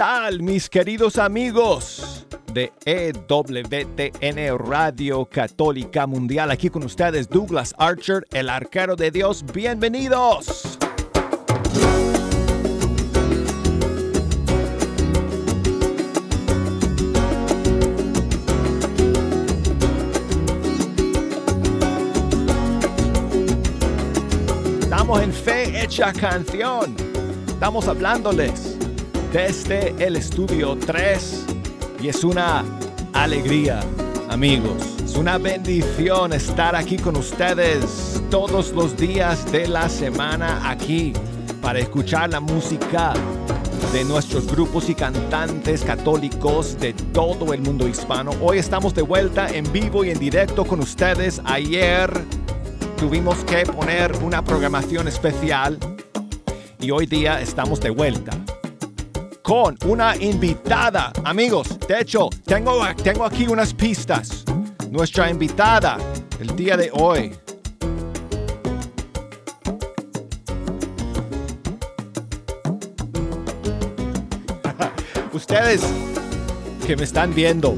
¿Qué tal mis queridos amigos de EWTN Radio Católica Mundial? Aquí con ustedes Douglas Archer, el arquero de Dios. Bienvenidos. Estamos en Fe Hecha Canción. Estamos hablándoles desde el estudio 3 y es una alegría, amigos. Es una bendición estar aquí con ustedes todos los días de la semana aquí para escuchar la música de nuestros grupos y cantantes católicos de todo el mundo hispano. Hoy estamos de vuelta en vivo y en directo con ustedes. Ayer tuvimos que poner una programación especial y hoy día estamos de vuelta con una invitada. Amigos, de hecho, tengo, tengo aquí unas pistas. Nuestra invitada el día de hoy. Ustedes que me están viendo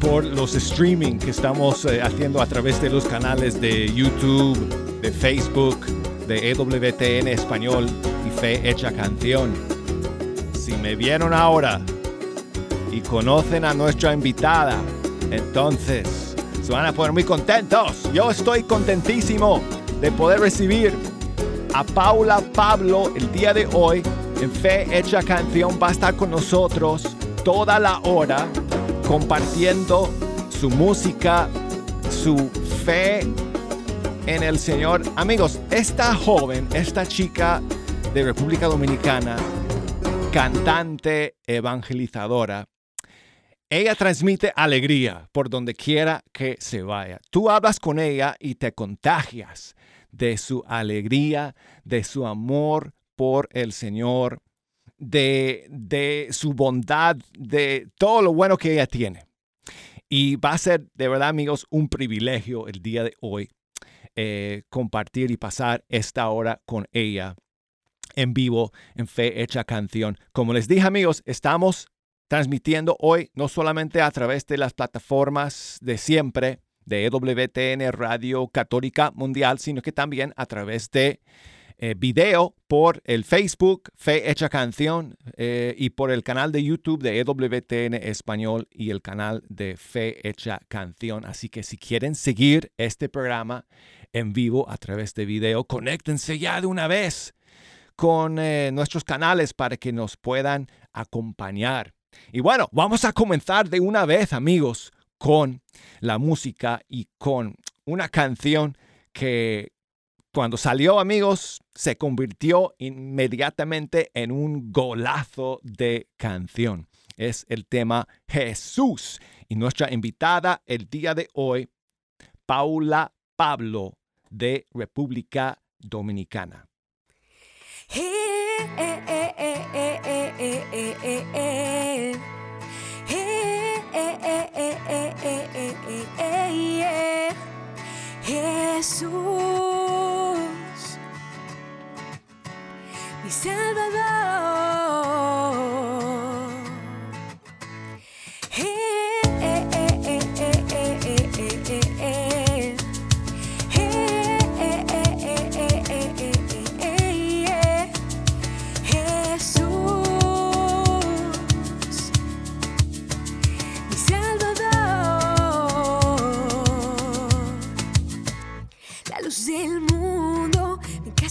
por los streaming que estamos eh, haciendo a través de los canales de YouTube, de Facebook, de EWTN Español y Fe Hecha Canción si me vieron ahora y conocen a nuestra invitada, entonces se van a poner muy contentos. Yo estoy contentísimo de poder recibir a Paula Pablo el día de hoy en Fe Hecha Canción. Va a estar con nosotros toda la hora compartiendo su música, su fe en el Señor. Amigos, esta joven, esta chica de República Dominicana, cantante evangelizadora. Ella transmite alegría por donde quiera que se vaya. Tú hablas con ella y te contagias de su alegría, de su amor por el Señor, de, de su bondad, de todo lo bueno que ella tiene. Y va a ser, de verdad amigos, un privilegio el día de hoy eh, compartir y pasar esta hora con ella en vivo en Fe Hecha Canción. Como les dije amigos, estamos transmitiendo hoy no solamente a través de las plataformas de siempre de EWTN Radio Católica Mundial, sino que también a través de eh, video por el Facebook Fe Hecha Canción eh, y por el canal de YouTube de EWTN Español y el canal de Fe Hecha Canción. Así que si quieren seguir este programa en vivo a través de video, conéctense ya de una vez con eh, nuestros canales para que nos puedan acompañar. Y bueno, vamos a comenzar de una vez, amigos, con la música y con una canción que cuando salió, amigos, se convirtió inmediatamente en un golazo de canción. Es el tema Jesús. Y nuestra invitada el día de hoy, Paula Pablo de República Dominicana. Jesús, mi Salvador.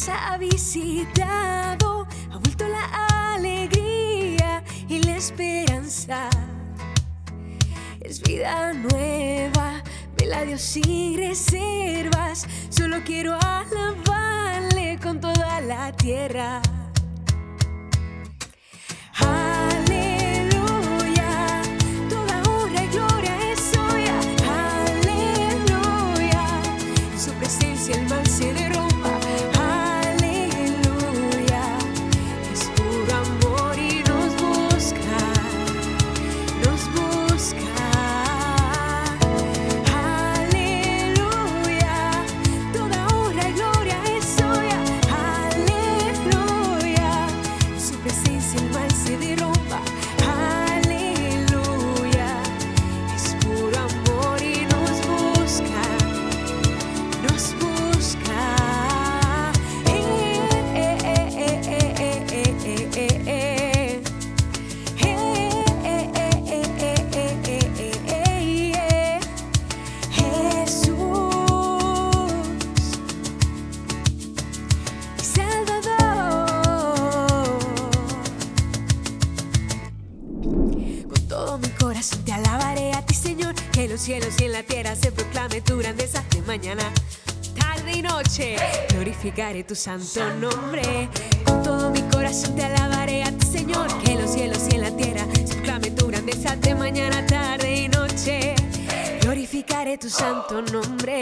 Ha visitado, ha vuelto la alegría y la esperanza. Es vida nueva, vela Dios sin reservas, solo quiero alabarle con toda la tierra. Tu santo nombre. Con todo mi corazón te alabaré a ti, Señor. Que en los cielos y en la tierra se proclame tu grandeza de mañana, tarde y noche. Glorificaré tu santo nombre.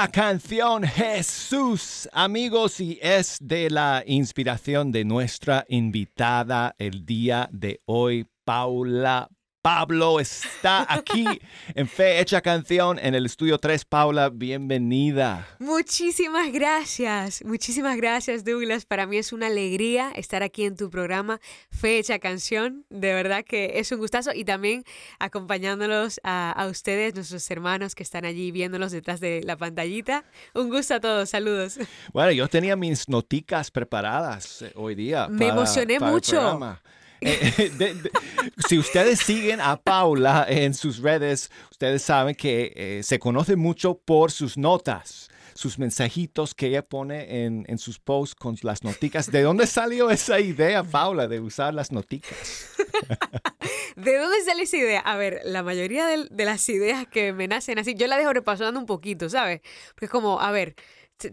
La canción Jesús, amigos, y es de la inspiración de nuestra invitada el día de hoy, Paula Pablo está aquí en Fe Hecha Canción en el estudio 3. Paula, bienvenida. Muchísimas gracias, muchísimas gracias Douglas. Para mí es una alegría estar aquí en tu programa Fe Hecha Canción. De verdad que es un gustazo y también acompañándolos a, a ustedes, nuestros hermanos que están allí viéndolos detrás de la pantallita. Un gusto a todos, saludos. Bueno, yo tenía mis noticas preparadas eh, hoy día. Me emocioné mucho. Eh, si ustedes siguen a Paula en sus redes, ustedes saben que eh, se conoce mucho por sus notas sus mensajitos que ella pone en, en, sus posts con las noticas. ¿De dónde salió esa idea, Paula, de usar las noticas? ¿De dónde sale esa idea? A ver, la mayoría de, de, las ideas que me nacen así, yo la dejo repasando un poquito, ¿sabes? Porque es como, a ver,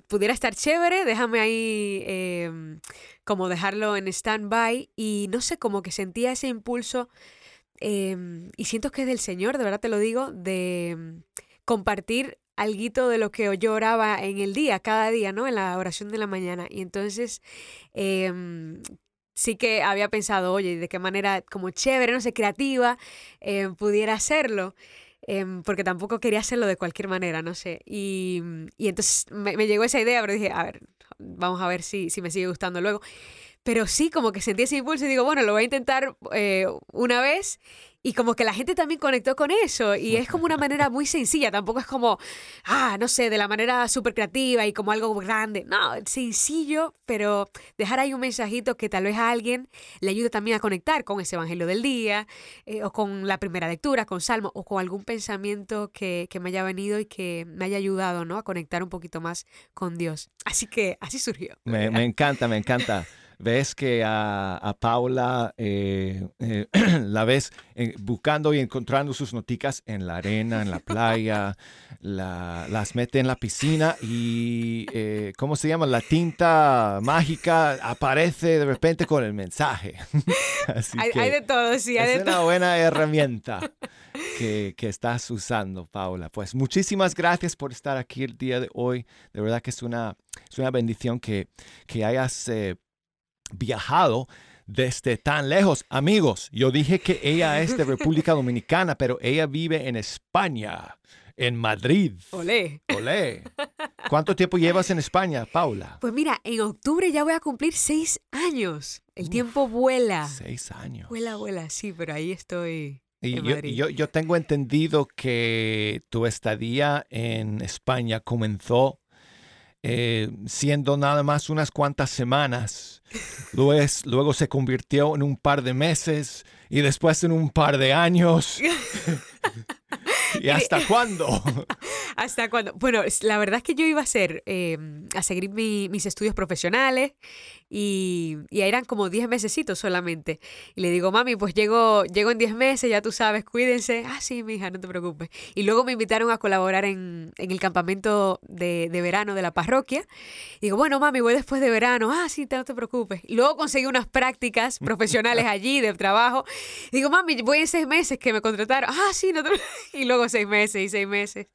pudiera estar chévere, déjame ahí em, como dejarlo en stand-by y no sé, como que sentía ese impulso em, y siento que es del Señor, de verdad te lo digo, de em, compartir algo de lo que yo oraba en el día, cada día, ¿no? En la oración de la mañana. Y entonces sí que había pensado, oye, de qué manera como chévere, no sé, creativa, pudiera hacerlo. Em, porque tampoco quería hacerlo de cualquier manera, no sé. Y, y entonces me, me, llegó esa idea, pero dije, a ver, vamos a ver si, si me sigue gustando luego. Pero sí, como que sentí ese impulso y digo, bueno, lo voy a intentar eh, una vez y como que la gente también conectó con eso y es como una manera muy sencilla, tampoco es como, ah, no sé, de la manera súper creativa y como algo grande, no, sencillo, pero dejar ahí un mensajito que tal vez a alguien le ayude también a conectar con ese Evangelio del día eh, o con la primera lectura, con Salmo o con algún pensamiento que, que me haya venido y que me haya ayudado, ¿no? A conectar un poquito más con Dios. Así que así surgió. Me, me encanta, me encanta ves que a, Paula eh, eh, la ves eh, buscando y encontrando sus noticas en la arena, en la playa, las mete en la piscina y, ¿cómo se llama? La tinta mágica aparece de repente con el mensaje. hay, de todo, sí, hay es de una buena herramienta. Que, estás usando, Paula. Pues muchísimas gracias por estar aquí el día de hoy. De verdad que es una, es una bendición que, que hayas viajado desde tan lejos. Amigos, yo dije que ella es de República Dominicana, pero ella vive en España, en Madrid. Olé. Olé. ¿Cuánto tiempo llevas en España, Paula? Pues mira, en octubre ya voy a cumplir seis años. El tiempo vuela. Seis años. Vuela, vuela, sí, pero ahí estoy. Y en yo, yo, yo tengo entendido que tu estadía en España comenzó eh, siendo nada más unas cuantas semanas. Luego, luego se convirtió en un par de meses y después en un par de años. ¿Y hasta cuándo? ¿Hasta cuando? Bueno, la verdad es que yo iba a hacer, eh, a seguir mi- mis estudios profesionales y, y eran como 10 mesecitos solamente. Y le digo, mami, pues llego, llego en 10 meses, ya tú sabes, cuídense. Ah, sí, mija, no te preocupes. Y luego me invitaron a colaborar en, en el campamento de, de verano de la parroquia. Y digo, bueno, mami, voy después de verano. Ah, sí, no te preocupes. Y luego conseguí unas prácticas profesionales allí de trabajo. Y digo, mami, voy en seis meses que me contrataron. Ah, sí, no te Y luego seis meses y seis meses.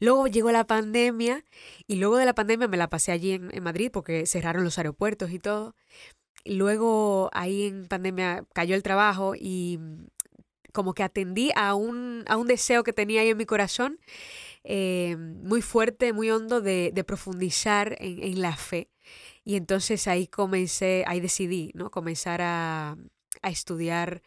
Luego llegó la pandemia y luego de la pandemia me la pasé allí en, Madrid porque cerraron los aeropuertos y todo. Y luego ahí en pandemia cayó el trabajo y como que atendí a un, a un deseo que tenía ahí en mi corazón eh, muy fuerte, muy hondo de, de profundizar en, en la fe. Y entonces ahí comencé, ahí decidí, ¿no? Comenzar a, a estudiar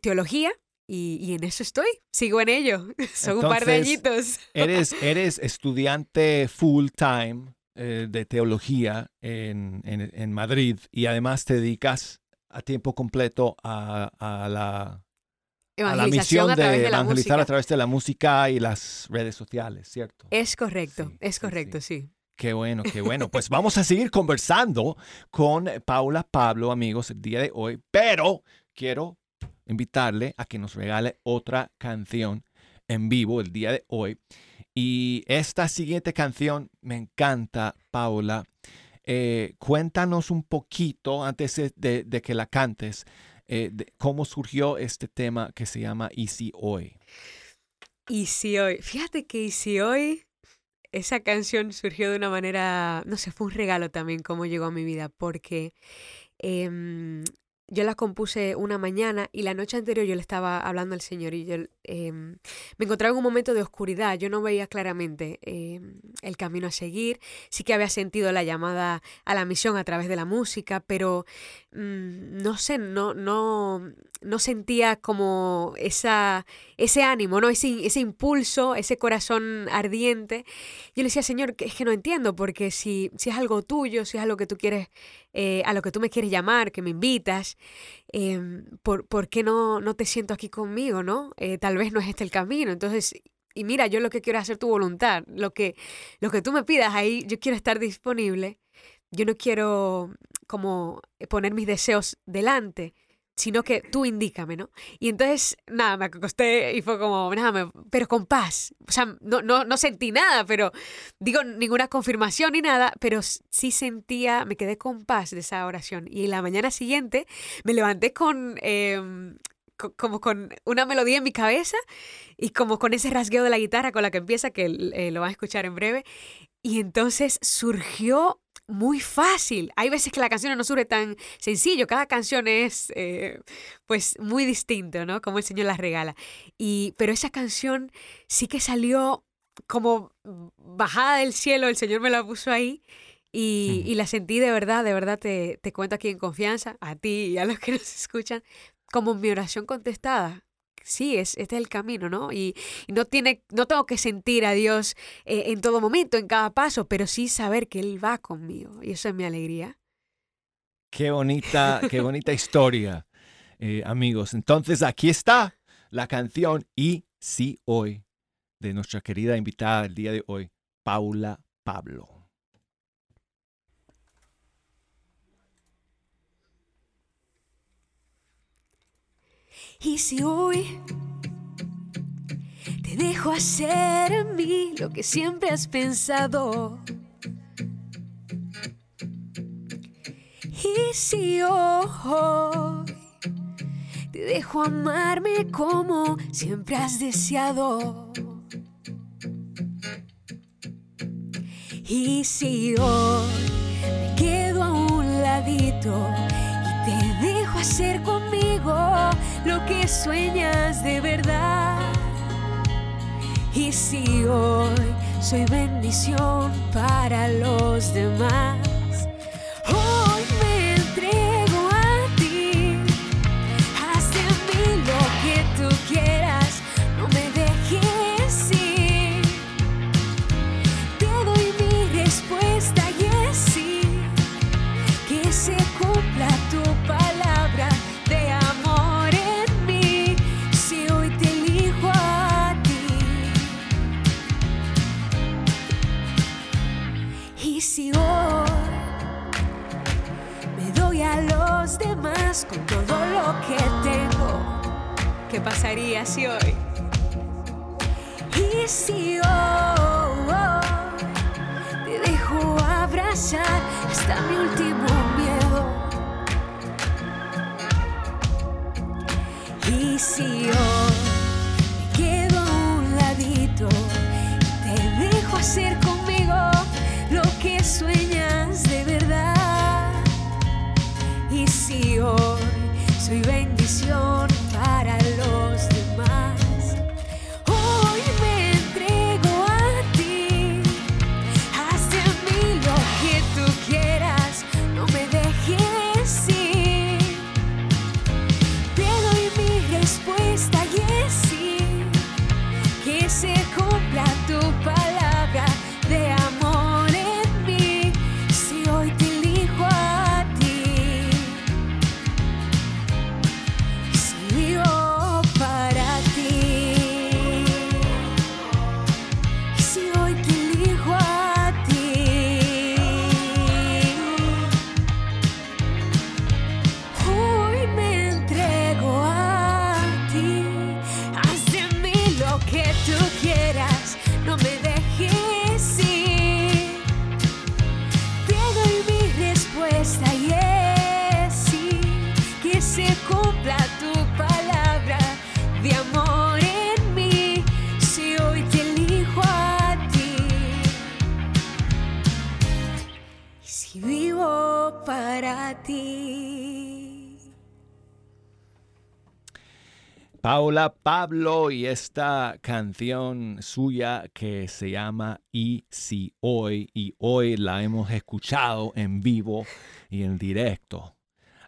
teología y, y en eso estoy, sigo en ello. Son un par de añitos. Eres, eres estudiante full time eh, de teología en, en- en Madrid y además te dedicas a tiempo completo a, a la, a la misión a de evangelizar música. a través de la música y las redes sociales, ¿cierto? Es correcto, Sí, es correcto, sí. sí. Qué bueno, qué bueno. Pues vamos a seguir conversando con Paula Pablo, amigos, el día de hoy, pero quiero invitarle a que nos regale otra canción en vivo el día de hoy. Y esta siguiente canción me encanta, Paula. Eh, cuéntanos un poquito antes de- que la cantes, eh, cómo surgió este tema que se llama Y si hoy. Y si hoy, fíjate que y si hoy esa canción surgió de una manera, no sé, fue un regalo también cómo llegó a mi vida, porque em, yo la compuse una mañana y la noche anterior yo le estaba hablando al Señor y yo em, me encontraba en un momento de oscuridad, yo no veía claramente em, el camino a seguir, sí que había sentido la llamada a la misión a través de la música, pero mm, no sé, no, no, no sentía como esa, ese ánimo, ¿no? Ese, ese impulso, ese corazón ardiente. Yo le decía, Señor, es que no entiendo, porque si, si es algo tuyo, si es algo que tú quieres, eh, a lo que tú me quieres llamar, que me invitas, em, ¿por, por qué no, no te siento aquí conmigo, no? Eh, tal vez no es este el camino. Entonces, y mira, yo lo que quiero es hacer tu voluntad, lo que, lo que tú me pidas ahí, yo quiero estar disponible. Yo no quiero como poner mis deseos delante, sino que tú indícame, ¿no? Y entonces, nada, me acosté y fue como, nada, me- pero con paz. O sea, no, no, no sentí nada, pero digo, ninguna confirmación ni nada, pero sí sentía, me quedé con paz de esa oración. Y la mañana siguiente me levanté con, co- como con una melodía en mi cabeza y como con ese rasgueo de la guitarra con la que empieza, que eh, lo van a escuchar en breve. Y entonces surgió muy fácil. Hay veces que la canción no surge tan sencillo, cada canción es eh, pues muy distinto, ¿no? Como el Señor las regala. Y, pero esa canción sí que salió como bajada del cielo, el Señor me la puso ahí. Y, y la sentí de verdad, de verdad te, te cuento aquí en confianza, a ti y a los que nos escuchan, como mi oración contestada. Sí, es, este es el camino, ¿no? Y, no, tiene, no tengo que sentir a Dios eh, en todo momento, en cada paso, pero sí saber que Él va conmigo. Y eso es mi alegría. Qué bonita, qué bonita historia, eh, amigos. Entonces aquí está la canción Y si hoy de nuestra querida invitada del día de hoy, Paula Pablo. Y si hoy te dejo hacer en mí lo que siempre has pensado. Y si hoy te dejo amarme como siempre has deseado. Y si hoy me quedo a un ladito Te dejo hacer conmigo lo que sueñas de verdad. Y si hoy soy bendición para los demás, ¿qué pasaría si hoy? Y si hoy te dejo abrazar hasta mi último Paula Pablo y esta canción suya que se llama Y si hoy, y hoy la hemos escuchado en vivo y en directo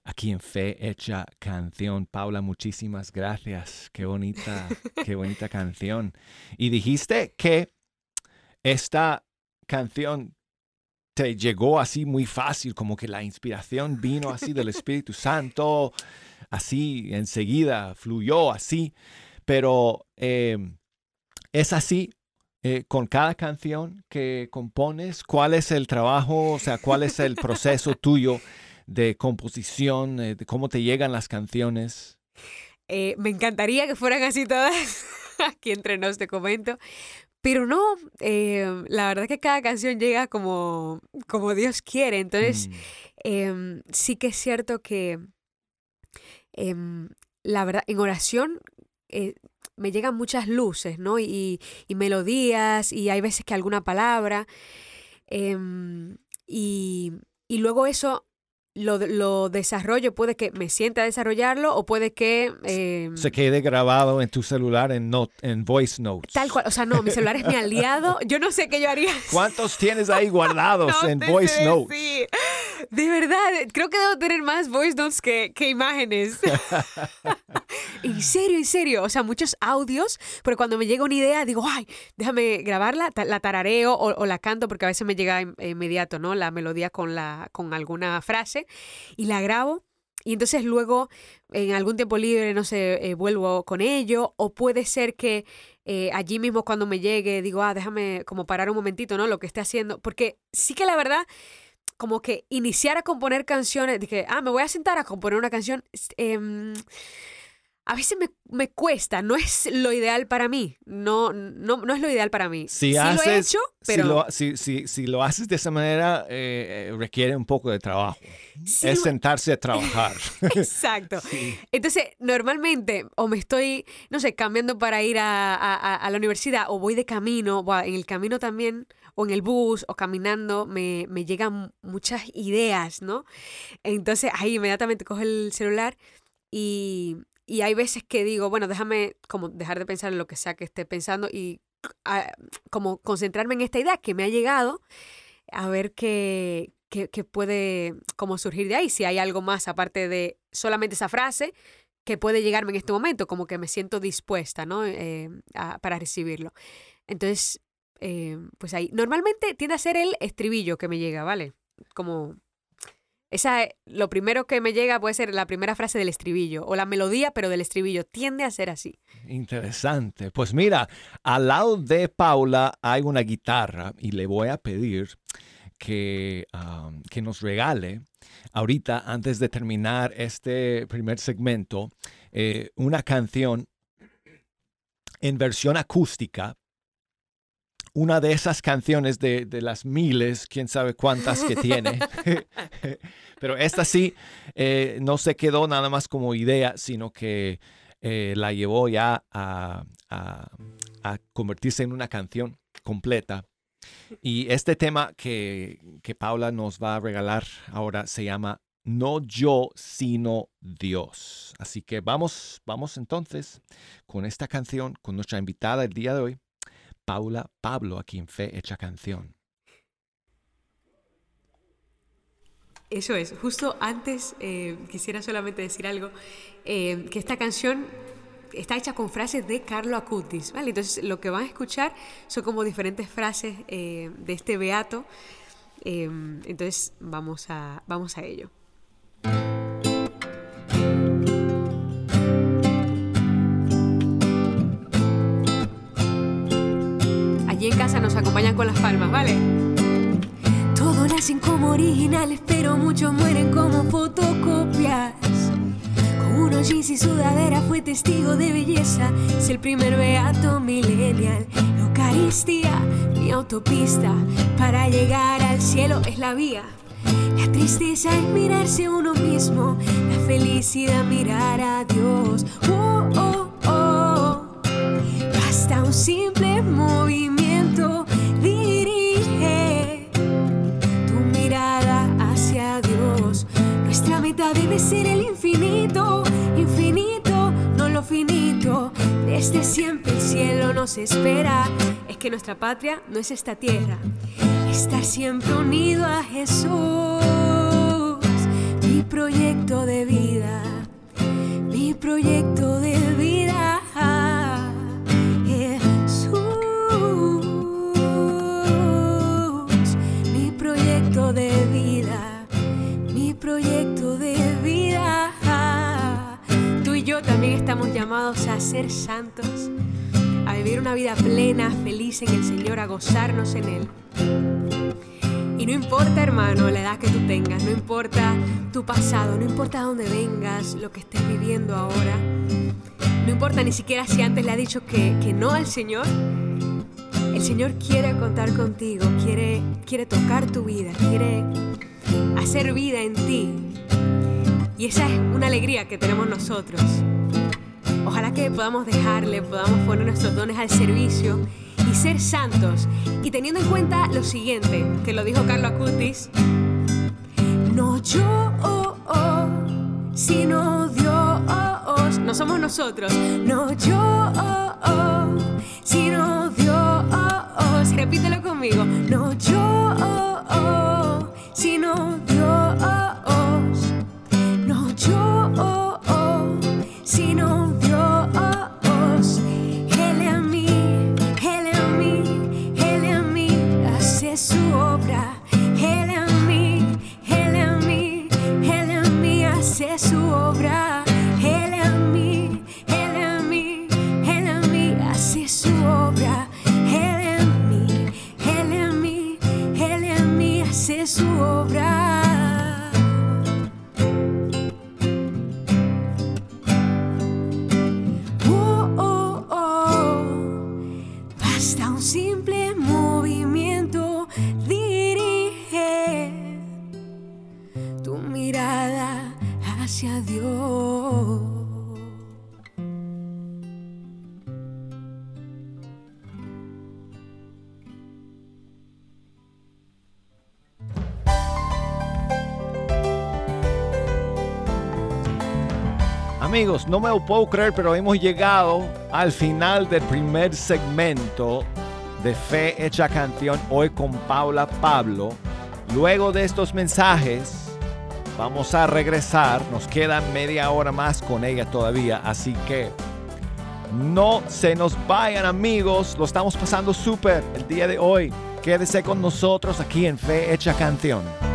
aquí en Fe Hecha Canción. Paula, muchísimas gracias. Qué bonita, qué bonita canción. Y dijiste que esta canción te llegó así muy fácil, como que la inspiración vino así del Espíritu Santo, así enseguida, fluyó así, pero eh, es así eh, con cada canción que compones, ¿cuál es el trabajo, o sea, cuál es el proceso tuyo de composición, eh, de cómo te llegan las canciones? Me encantaría que fueran así todas. Aquí entre nos te comento. Pero no, eh, la verdad que cada canción llega como, como Dios quiere. Entonces, Mm, em, sí que es cierto que em, la verdad, en oración eh, me llegan muchas luces, ¿no? Y, y melodías, y hay veces que alguna palabra. em, y, y luego eso lo, lo desarrollo, puede que me sienta a desarrollarlo o puede que... em, se quede grabado en tu celular en, note, en voice notes. Tal cual, o sea, no, mi celular es mi aliado. Yo no sé qué yo haría. ¿Cuántos tienes ahí guardados No en voice notes? decir. De verdad, creo que debo tener más voice notes que, que imágenes. en serio, en serio. O sea, muchos audios, pero cuando me llega una idea, digo, ay, déjame grabarla, la tarareo o, o la canto, porque a veces me llega in- inmediato, ¿no? La melodía con, la, con alguna frase, y la grabo. Y entonces luego, en algún tiempo libre, no sé, eh, vuelvo con ello. O puede ser que eh, allí mismo cuando me llegue, digo, ah, déjame como parar un momentito, ¿no? Lo que esté haciendo. Porque sí que la verdad, como que iniciar a componer canciones, dije, ah, me voy a sentar a componer una canción. em, a veces me, me cuesta, no es lo ideal para mí. No, no, no es lo ideal para mí. Si sí lo he haces- hecho, pero Si, lo, si, si- si lo haces de esa manera, eh, eh, requiere un poco de trabajo. sí es sentarse a trabajar. Exacto. Sí. Entonces, normalmente, o me estoy, no sé, cambiando para ir a, a- la universidad, o voy de camino, buah, en el camino también, o en el bus o caminando me, me llegan muchas ideas, ¿no? Entonces ahí inmediatamente cojo el celular y, y hay veces que digo, bueno, déjame como dejar de pensar en lo que sea que esté pensando y ah, como concentrarme en esta idea que me ha llegado, a ver qué, qué, puede como surgir de ahí, si hay algo más aparte de solamente esa frase que puede llegarme en este momento, como que me siento dispuesta, ¿no? Eh, para recibirlo. Entonces, eh, pues ahí, normalmente tiende a ser el estribillo que me llega, ¿vale? Como esa, lo primero que me llega puede ser la primera frase del estribillo o la melodía, pero del estribillo. Tiende a ser así. Interesante. Pues mira, al lado de Paula hay una guitarra y le voy a pedir que, que nos regale ahorita, antes de terminar este primer segmento, eh, una canción en versión acústica una de esas canciones de, las miles, quién sabe cuántas que tiene. Pero esta sí eh, no se quedó nada más como idea, sino que eh, la llevó ya a, convertirse en una canción completa. Y este tema que, que Paula nos va a regalar ahora se llama No yo, sino Dios. Así que vamos, vamos entonces con esta canción, con nuestra invitada el día de hoy, Paula Pablo, aquí en Fe Hecha Canción. Eso es, justo antes eh, quisiera solamente decir algo, eh, que esta canción está hecha con frases de Carlo Acutis, ¿vale? Entonces lo que van a escuchar son como diferentes frases eh, de este beato, entonces vamos a, vamos a ello. Acompañan con las palmas, ¿vale? Todos nacen como originales, pero muchos mueren como fotocopias. Con unos jeans y sudadera fue testigo de belleza. Es el primer beato millennial. Eucaristía, mi autopista. Para llegar al cielo es la vía. La tristeza es mirarse a uno mismo. La felicidad mirar a Dios. Oh, oh, oh. Basta un simple movimiento Debe ser el infinito, infinito, no lo finito. Desde siempre el cielo nos espera. Es que nuestra patria no es esta tierra. Estar siempre unido a Jesús, mi proyecto de vida, mi proyecto de vida. También estamos llamados a ser santos, a vivir una vida plena, feliz en el Señor, a gozarnos en Él. Y no importa, hermano, la edad que tú tengas, no importa tu pasado, no importa dónde vengas, lo que estés viviendo ahora, no importa ni siquiera si antes le ha dicho que, que no al Señor, el Señor quiere contar contigo, quiere, quiere tocar tu vida, quiere hacer vida en ti. Y esa es una alegría que tenemos nosotros. Ojalá que podamos dejarle, podamos poner nuestros dones al servicio y ser santos. Y teniendo en cuenta lo siguiente, que lo dijo Carlos Acutis, no yo, oh, oh, sino Dios, no somos nosotros, no yo, oh, sino Dios repítelo conmigo. No yo, sino Dios. No yo, hacia Dios. Amigos, no me lo puedo creer, pero hemos llegado al final del primer segmento de Fe Hecha Canción hoy con Paula Pablo. Luego de estos mensajes, vamos a regresar. Nos queda media hora más con ella todavía, así que no se nos vayan amigos. Lo estamos pasando súper el día de hoy. Quédese con nosotros aquí en Fe Hecha Canción.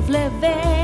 of living.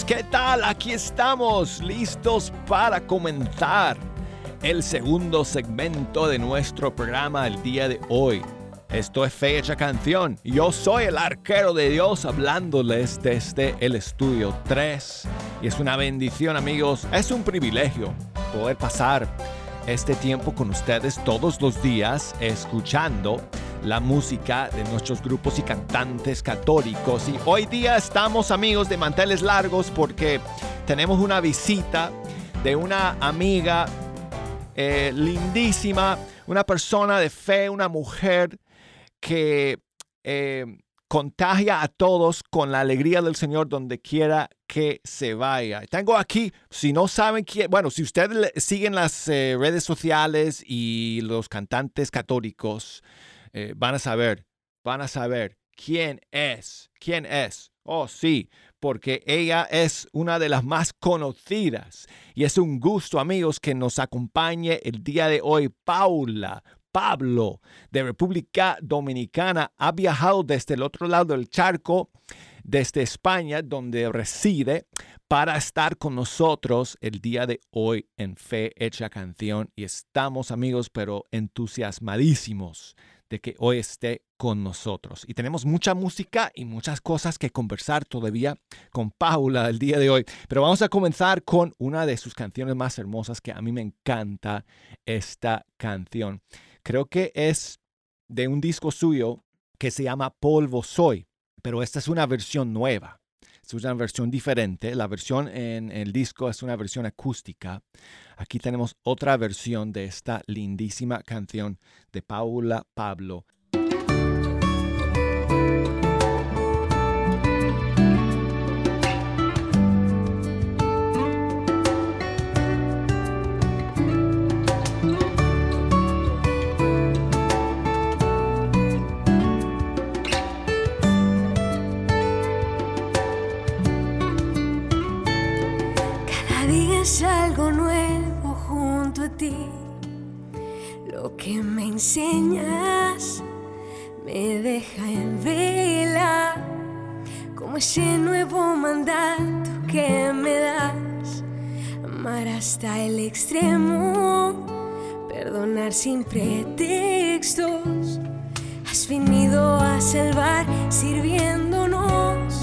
¿Qué tal? Aquí estamos listos para comenzar el segundo segmento de nuestro programa el día de hoy. Esto es Fecha Canción. Yo soy el arquero de Dios hablándoles desde el estudio 3. Y es una bendición amigos, es un privilegio poder pasar este tiempo con ustedes todos los días escuchando la música de nuestros grupos y cantantes católicos. Y hoy día estamos amigos de manteles largos porque tenemos una visita de una amiga eh, lindísima, una persona de fe, una mujer que eh, contagia a todos con la alegría del Señor donde quiera que se vaya. Tengo aquí, si no saben quién, bueno, si ustedes siguen las eh, redes sociales y los cantantes católicos, eh, van a saber, van a saber quién es, quién es. Oh, sí, porque ella es una de las más conocidas. Y es un gusto, amigos, que nos acompañe el día de hoy Paula. Pablo de República Dominicana ha viajado desde el otro lado del charco, desde España, donde reside, para estar con nosotros el día de hoy en Fe Hecha Canción. Y estamos, amigos, pero entusiasmadísimos de que hoy esté con nosotros. Y tenemos mucha música y muchas cosas que conversar todavía con Paula el día de hoy. Pero vamos a comenzar con una de sus canciones más hermosas que a mí me encanta esta canción. Creo que es de un disco suyo que se llama Polvo Soy, pero esta es una versión nueva. Es una versión diferente. La versión en el disco es una versión acústica. Aquí tenemos otra versión de esta lindísima canción de Paula Pablo. Lo que me enseñas me deja en vela como ese nuevo mandato que me das. Amar hasta el extremo perdonar sin pretextos. Has venido a salvar sirviéndonos.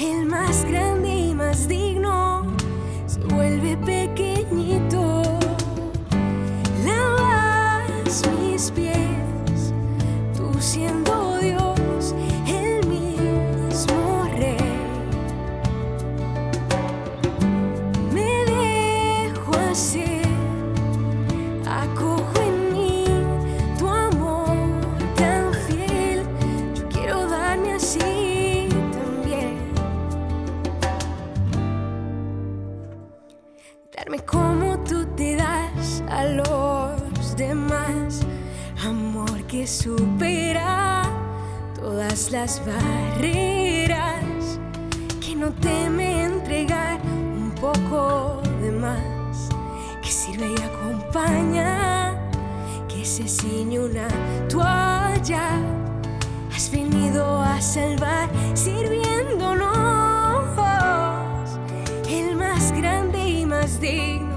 El más grande y más digno siendo las barreras, que no teme entregar un poco de más, que sirve y acompaña, que se ciñe una toalla. Has venido a salvar sirviéndonos el más grande y más digno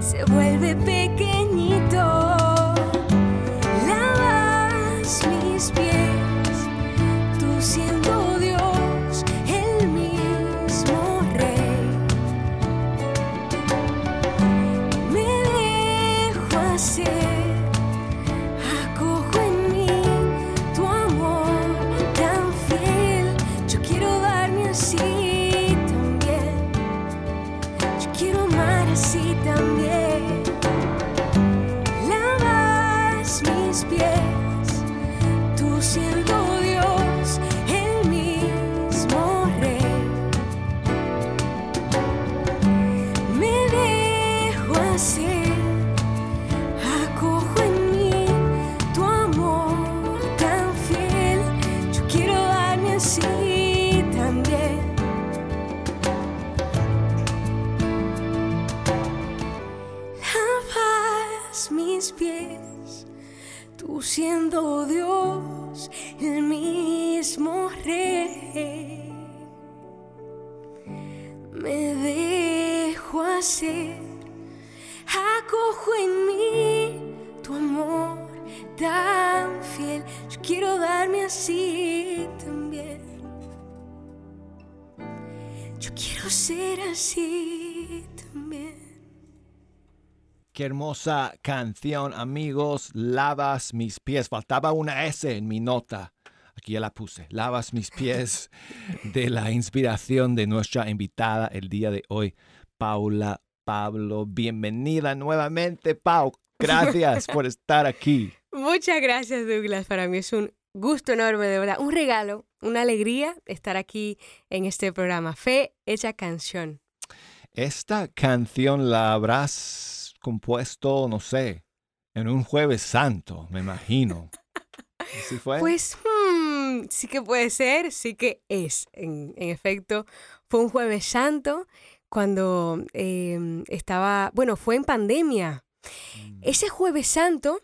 se vuelve pequeñito. Hermosa canción, amigos. Lavas mis pies. Faltaba una S en mi nota. Aquí ya la puse. Lavas mis pies de la inspiración de nuestra invitada el día de hoy, Paula Pablo. Bienvenida nuevamente, Pau. Gracias por estar aquí. Muchas gracias, Douglas. Para mí es un gusto enorme, de verdad. Un regalo, una alegría estar aquí en este programa. Fe hecha canción. Esta canción la habrás compuesto, no sé, en un jueves santo, me imagino. Pues hmm, sí que puede ser, sí que es. En, en efecto, fue un jueves santo cuando eh, estaba, bueno, fue en pandemia. Mm. Ese jueves santo,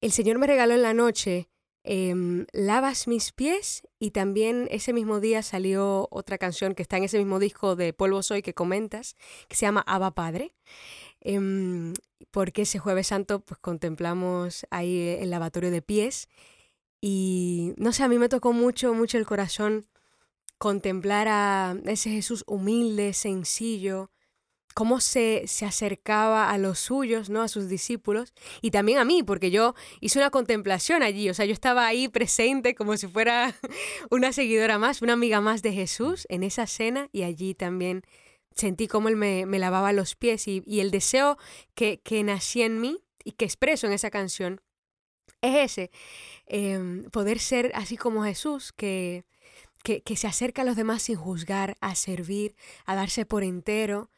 el Señor me regaló en la noche em, Lavas mis pies y también ese mismo día salió otra canción que está en ese mismo disco de Polvo Soy que comentas, que se llama Abba Padre. Em, porque ese jueves santo pues contemplamos ahí el lavatorio de pies y no sé, a mí me tocó mucho, mucho el corazón contemplar a ese Jesús humilde, sencillo, cómo se, se acercaba a los suyos, ¿no? A sus discípulos y también a mí, porque yo hice una contemplación allí, o sea, yo estaba ahí presente como si fuera una seguidora más, una amiga más de Jesús en esa cena y allí también sentí cómo él me, lavaba los pies y, el deseo que, que nacía en mí y que expreso en esa canción es ese, em, poder ser así como Jesús, que, que, que se acerca a los demás sin juzgar, a servir, a darse por entero.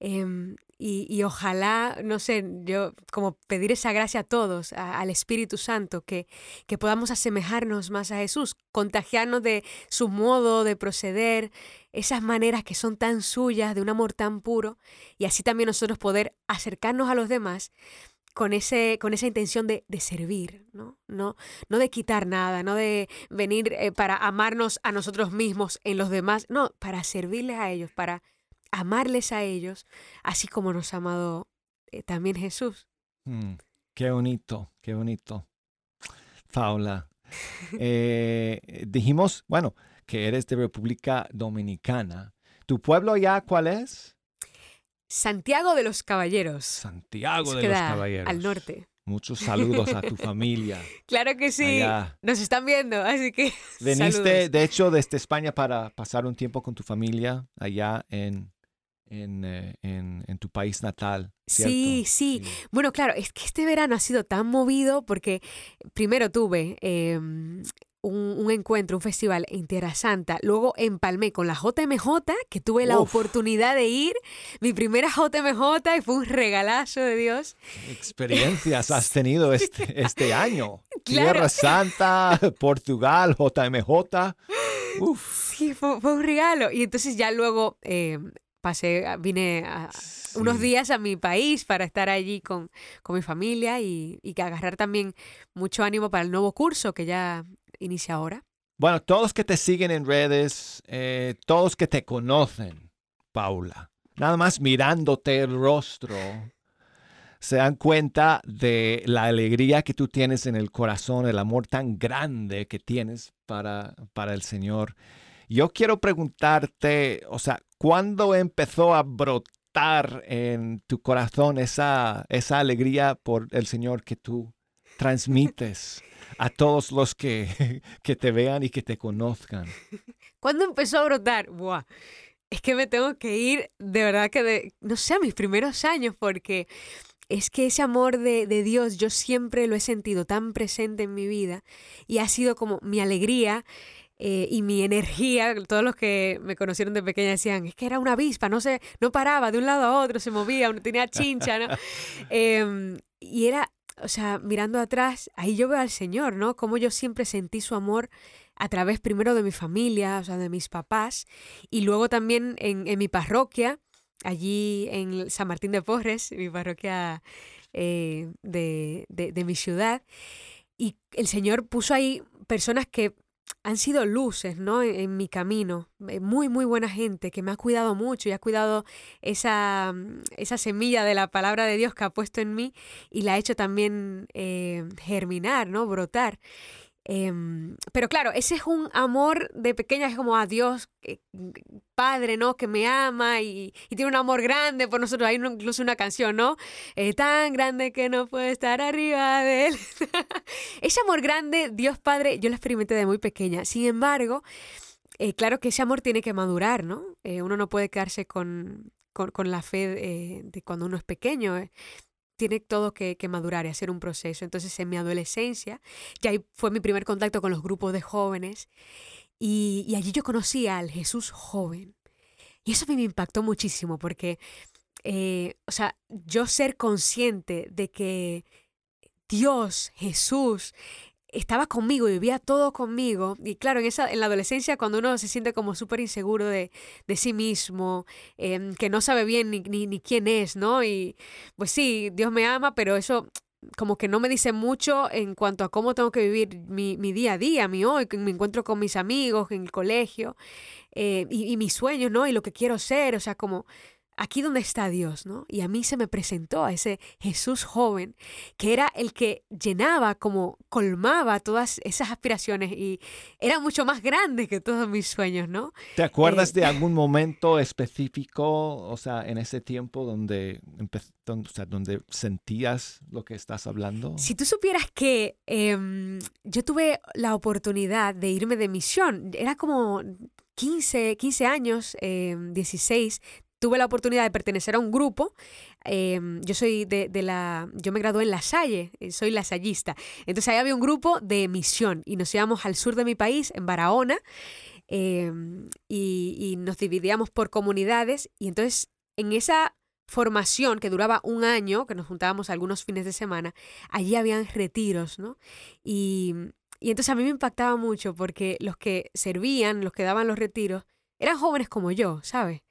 em, y, y ojalá, no sé, yo como pedir esa gracia a todos, al Espíritu Santo, que, que podamos asemejarnos más a Jesús, contagiarnos de su modo de proceder, esas maneras que son tan suyas, de un amor tan puro, y así también nosotros poder acercarnos a los demás con, ese, con esa intención de, de servir, ¿no? ¿no? No de quitar nada, no de venir eh, para amarnos a nosotros mismos en los demás, no, para servirles a ellos, para amarles a ellos, así como nos ha amado eh, también Jesús. Mm, qué bonito, qué bonito. Paula, eh, dijimos, bueno, que eres de República Dominicana. ¿Tu pueblo ya cuál es? Santiago de los Caballeros. Santiago de los Caballeros. Al norte. Muchos saludos a tu familia. Claro que sí. allá. Nos están viendo, así que. Veniste, saludos. de hecho, desde España para pasar un tiempo con tu familia allá en, en, eh, en- en tu país natal. ¿cierto? Sí, sí. Bueno, claro, es que este verano ha sido tan movido porque primero tuve eh, un, un encuentro, un festival en Tierra Santa, luego empalmé con la JMJ, que tuve la Uf. oportunidad de ir, mi primera JMJ y fue un regalazo de Dios. ¿Qué experiencias has tenido este, este año? Claro. Tierra Santa, Portugal, JMJ. Uf. Sí, fue, fue un regalo. Y entonces ya luego eh, pasé, a- vine a, unos días a mi país para estar allí con, con mi familia y, y que agarrar también mucho ánimo para el nuevo curso que ya inicia ahora. Bueno, todos que te siguen en redes, eh, todos que te conocen, Paula, nada más mirándote el rostro, se dan cuenta de la alegría que tú tienes en el corazón, el amor tan grande que tienes para, para el Señor. Yo quiero preguntarte, o sea, ¿cuándo empezó a brotar en tu corazón esa, esa alegría por el Señor que tú transmites a todos los que, que te vean y que te conozcan? ¿Cuándo empezó a brotar? Buah, es que me tengo que ir, de verdad que de, no sé, a mis primeros años, porque es que ese amor de, de Dios yo siempre lo he sentido tan presente en mi vida y ha sido como mi alegría eh, y mi energía. Todos los que me conocieron de pequeña decían, es que era una avispa, no se, no paraba de un lado a otro, se movía, tenía chincha, ¿no? Em, y era, o sea, mirando atrás, ahí yo veo al Señor, ¿no? Como yo siempre sentí su amor a través primero de mi familia, o sea, de mis papás, y luego también en, en mi parroquia, allí en San Martín de Porres, mi parroquia eh, de, de- de mi ciudad. Y el Señor puso ahí personas que han sido luces, ¿no? En, mi camino. Eh, Muy, muy buena gente que me ha cuidado mucho y ha cuidado esa, mm, esa semilla de la palabra de Dios que ha puesto en mí y la ha hecho también eh, germinar, ¿no? Brotar. Em, pero claro, ese es un amor de pequeña, es como a Dios, eh, Padre, ¿no? Que me ama y, tiene un amor grande por nosotros. Hay incluso una canción, ¿no? Eh, tan grande que no puede estar arriba de él. ese amor grande, Dios Padre, yo lo experimenté de muy pequeña. Sin embargo, eh, claro que ese amor tiene que madurar, ¿no? Eh, uno no puede quedarse con, con, la fe eh, de cuando uno es pequeño. Tiene todo que, que madurar y hacer un proceso. Entonces, en mi adolescencia, ya ahí fue mi primer contacto con los grupos de jóvenes. Y, y allí yo conocí al Jesús joven. Y eso a mí me impactó muchísimo porque, eh, o sea, yo ser consciente de que Dios, Jesús, estaba conmigo y vivía todo conmigo. Y claro, en, esa, en la adolescencia, cuando uno se siente como súper inseguro de, de sí mismo, em, que no sabe bien ni, ni, ni quién es, ¿no? Y pues sí, Dios me ama, pero eso como que no me dice mucho en cuanto a cómo tengo que vivir mi, mi día a día, mi hoy, me encuentro con mis amigos en el colegio eh, y, y mis sueños, ¿no? Y lo que quiero ser, o sea, como aquí donde está Dios, ¿no? Y a mí se me presentó a ese Jesús joven, que era el que llenaba, como colmaba todas esas aspiraciones y era mucho más grande que todos mis sueños, ¿no? ¿Te acuerdas Eh, de algún momento específico, o sea, en ese tiempo donde, empe- don- o sea, donde sentías lo que estás hablando? Si tú supieras que em, yo tuve la oportunidad de irme de misión, era como 15, 15 años, em, 16, tuve la oportunidad de pertenecer a un grupo. em, yo soy de, de la, yo me gradué en La Salle, eh, soy lasallista. Entonces ahí había un grupo de misión y nos íbamos al sur de mi país, en Barahona, em, y, y nos dividíamos por comunidades y entonces en esa formación que duraba un año, que nos juntábamos algunos fines de semana, allí habían retiros, ¿no? Y, y entonces a mí me impactaba mucho porque los que servían, los que daban los retiros, eran jóvenes como yo, ¿sabes?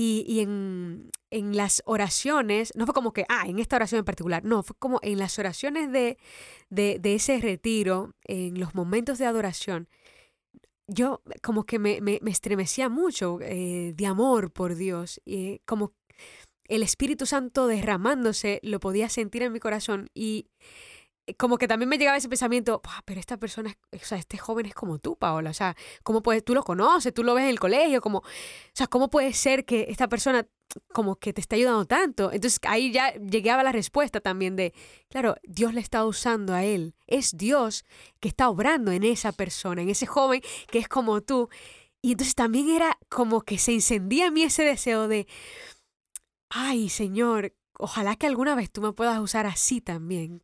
Y, en, en las oraciones, no fue como que, ah, en esta oración en particular, no, fue como en las oraciones de, de, de ese retiro, en los momentos de adoración, yo como que me, me, me estremecía mucho eh, de amor por Dios, y como el Espíritu Santo derramándose, lo podía sentir en mi corazón y como que también me llegaba ese pensamiento, "Buah, pero esta persona, o sea, este joven es como tú, Paola, o sea, ¿cómo puedes, tú lo conoces, tú lo ves en el colegio, como, o sea, ¿cómo puede ser que esta persona como que te está ayudando tanto? Entonces ahí ya llegaba la respuesta también de, claro, Dios le está usando a él, es Dios que está obrando en esa persona, en ese joven que es como tú. Y entonces también era como que se encendía en mí ese deseo de, ay, Señor, ojalá que alguna vez tú me puedas usar así también,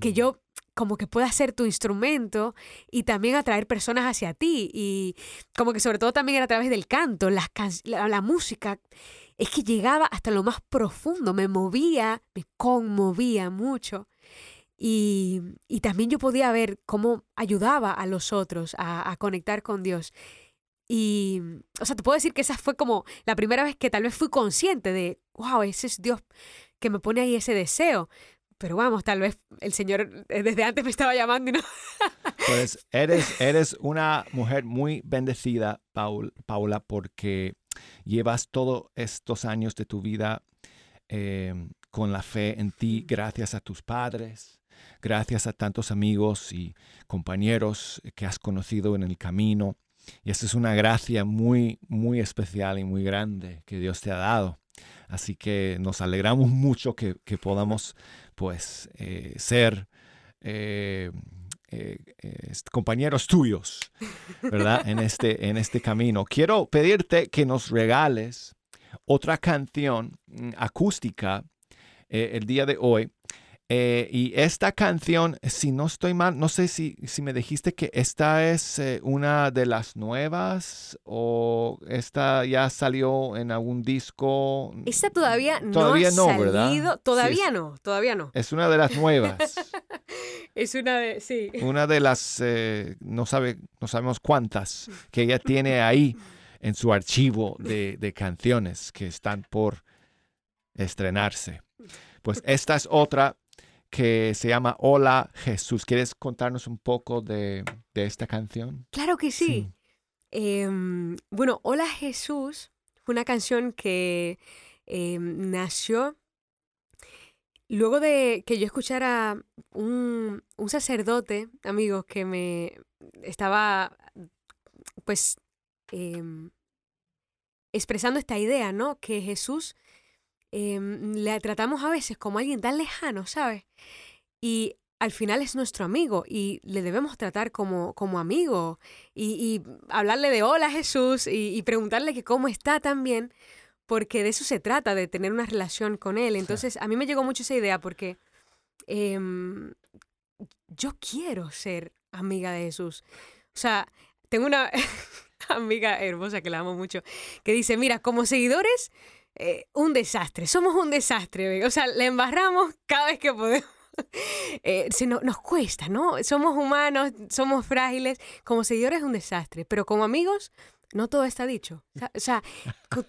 que yo como que pueda ser tu instrumento y también atraer personas hacia ti y como que sobre todo también era a través del canto, las can- la, la música, es que llegaba hasta lo más profundo, me movía, me conmovía mucho y, y también yo podía ver cómo ayudaba a los otros a, a conectar con Dios. Y, o sea, te puedo decir que esa fue como la primera vez que tal vez fui consciente de, wow, ese es Dios que me pone ahí ese deseo. Pero vamos, tal vez el Señor eh, desde antes me estaba llamando y no. Pues eres, eres una mujer muy bendecida, Paul, Paula, porque llevas todos estos años de tu vida eh, con la fe en ti, gracias a tus padres, gracias a tantos amigos y compañeros que has conocido en el camino. Y esa es una gracia muy, muy especial y muy grande que Dios te ha dado. Así que nos alegramos mucho que, que podamos, pues, eh, ser eh, eh, compañeros tuyos, ¿verdad? En este, en este camino. Quiero pedirte que nos regales otra canción mm, acústica el día de hoy. Eh, y esta canción, si no estoy mal, no sé si, si me dijiste que esta es eh, una de las nuevas o esta ya salió en algún disco. Esa todavía no ha no, ¿verdad? salido. Sí, Todavía no, todavía no. Es una de las nuevas. Es una de, sí. una de las, eh, no, sabe, no sabemos cuántas, que ella tiene ahí en su archivo de, de canciones que están por estrenarse. Pues esta es otra que se llama Hola Jesús. ¿Quieres contarnos un poco de, de esta canción? Claro que sí. Em, bueno, Hola Jesús fue una canción que em, nació luego de que yo escuchara un, un sacerdote, amigos, que me estaba, pues, em, expresando esta idea, ¿no? Que Jesús em, le tratamos a veces como alguien tan lejano, ¿sabes? Y al final es nuestro amigo y le debemos tratar como, como amigo y, y hablarle de hola Jesús y, y preguntarle que cómo está también, porque de eso se trata, de tener una relación con Él. Entonces, a mí me llegó mucho esa idea porque em, yo quiero ser amiga de Jesús. O sea, tengo una amiga hermosa que la amo mucho, que dice, mira, como seguidores, eh, un desastre, somos un desastre, o sea, le embarramos cada vez que podemos. Eh, se no- nos cuesta, ¿no? Somos humanos, somos frágiles. Como seguidores es un desastre, pero como amigos, no todo está dicho. O sea,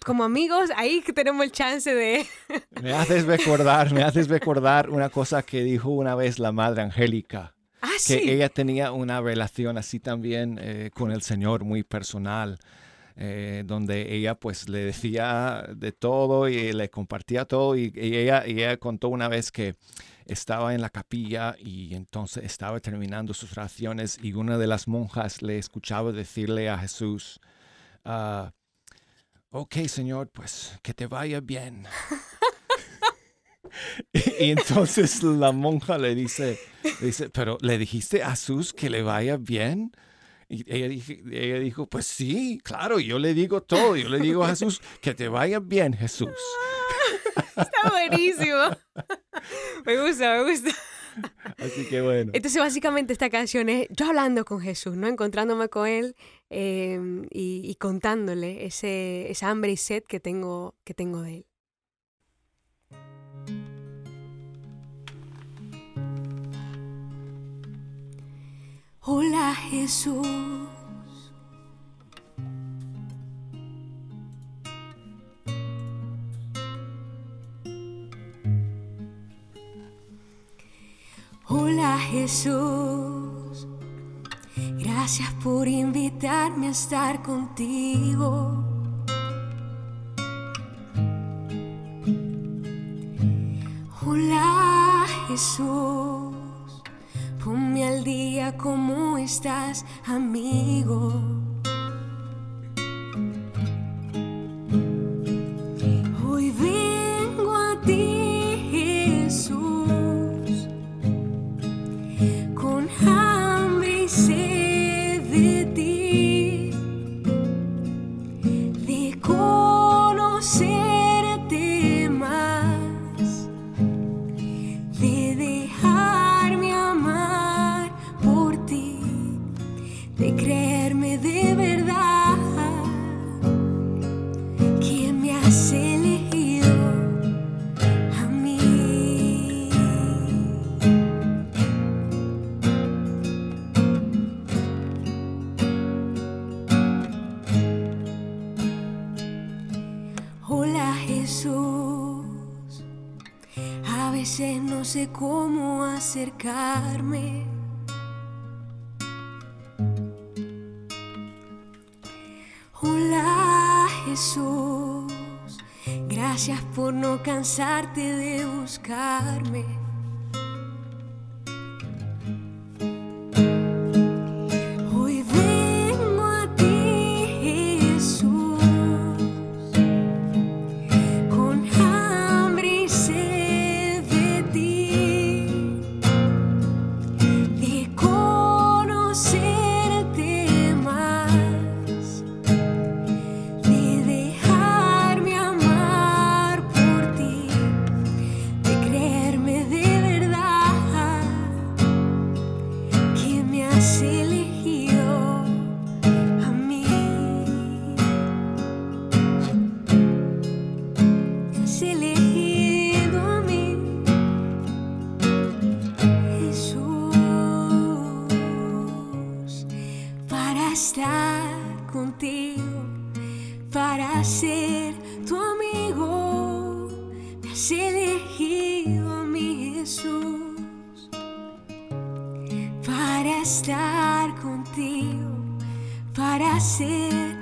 como amigos, ahí tenemos el chance de... Me haces recordar, me haces recordar una cosa que dijo una vez la Madre Angélica. Ah, que sí. ella tenía una relación así también eh, con el Señor muy personal, eh, donde ella pues le decía de todo y le compartía todo y, ella, y ella contó una vez que estaba en la capilla y entonces estaba terminando sus oraciones y una de las monjas le escuchaba decirle a Jesús, ah, ok Señor, pues que te vaya bien. Y, y entonces la monja le dice, le dice, pero ¿le dijiste a Jesús que le vaya bien? Y ella, dije- ella dijo, pues sí, claro, yo le digo todo, yo le digo a Jesús, que te vaya bien, Jesús. Está buenísimo. me gusta, me gusta. Así que bueno. Entonces, básicamente, esta canción es yo hablando con Jesús, ¿no? Encontrándome con Él eh, y, y contándole ese, esa hambre y sed que tengo, que tengo de Él. Hola Jesús. Hola Jesús. Gracias por invitarme a estar contigo. Hola Jesús. Ponme al día cómo estás, amigo. Hoy vengo a ti, Jesús, con hambre y sed de ti, de conocerte acercarme. Hola Jesús, gracias por no cansarte de buscarme. Para ser tu amigo. Me has elegido mí, Jesús para estar contigo, para ser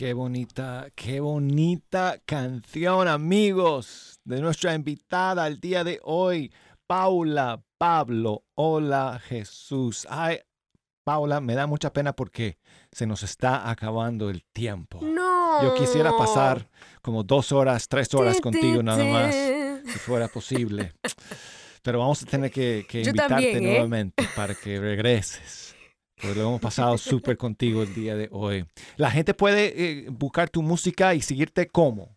Qué bonita, qué bonita canción, amigos, de nuestra invitada al día de hoy, Paula Pablo. Hola Jesús. Ay, Paula, me da mucha pena porque se nos está acabando el tiempo. No. Yo quisiera pasar como dos horas, tres horas Te, contigo te, nada más, si fuera posible. Pero vamos a tener que, invitarte también, ¿eh? nuevamente para que regreses. Porque lo hemos pasado súper contigo el día de hoy. La gente puede eh, buscar tu música y seguirte como.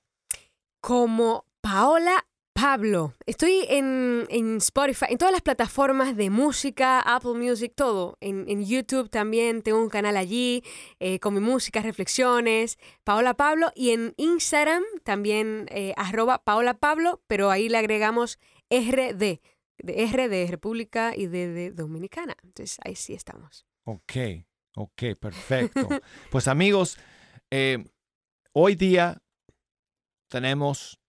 Como Paola Pablo. Estoy en, en Spotify, en todas las plataformas de música, Apple Music, todo. En, en YouTube también tengo un canal allí eh, con mi música, reflexiones. Paola Pablo. Y en Instagram también eh, arroba Paola Pablo, pero ahí le agregamos RD. De R de República y D de Dominicana. Entonces ahí sí estamos. Ok, ok, perfecto. Pues amigos, eh, hoy día tenemos,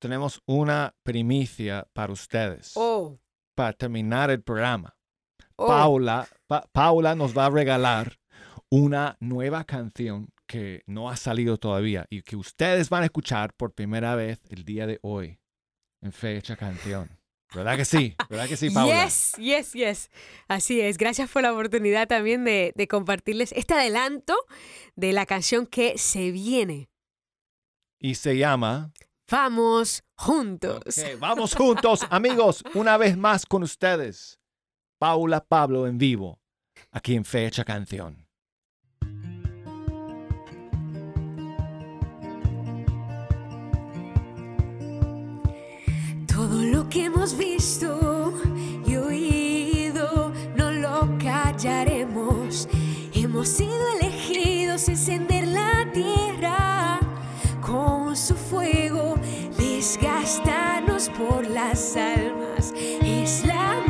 tenemos una primicia para ustedes, Oh. para terminar el programa. Oh. Paula, Pa- Paula nos va a regalar una nueva canción que no ha salido todavía y que ustedes van a escuchar por primera vez el día de hoy en Fecha Canción. ¿Verdad que sí? ¿Verdad que sí, Paula? Yes, yes, yes. Así es. Gracias por la oportunidad también de, de compartirles este adelanto de la canción que se viene. Y se llama... Vamos juntos. Ok, vamos juntos, amigos, una vez más con ustedes. Paula Pablo en vivo, aquí en Fecha Canción. Todo lo que hemos visto y oído no lo callaremos. Hemos sido elegidos a encender la tierra con su fuego, desgastarnos por las almas. Es la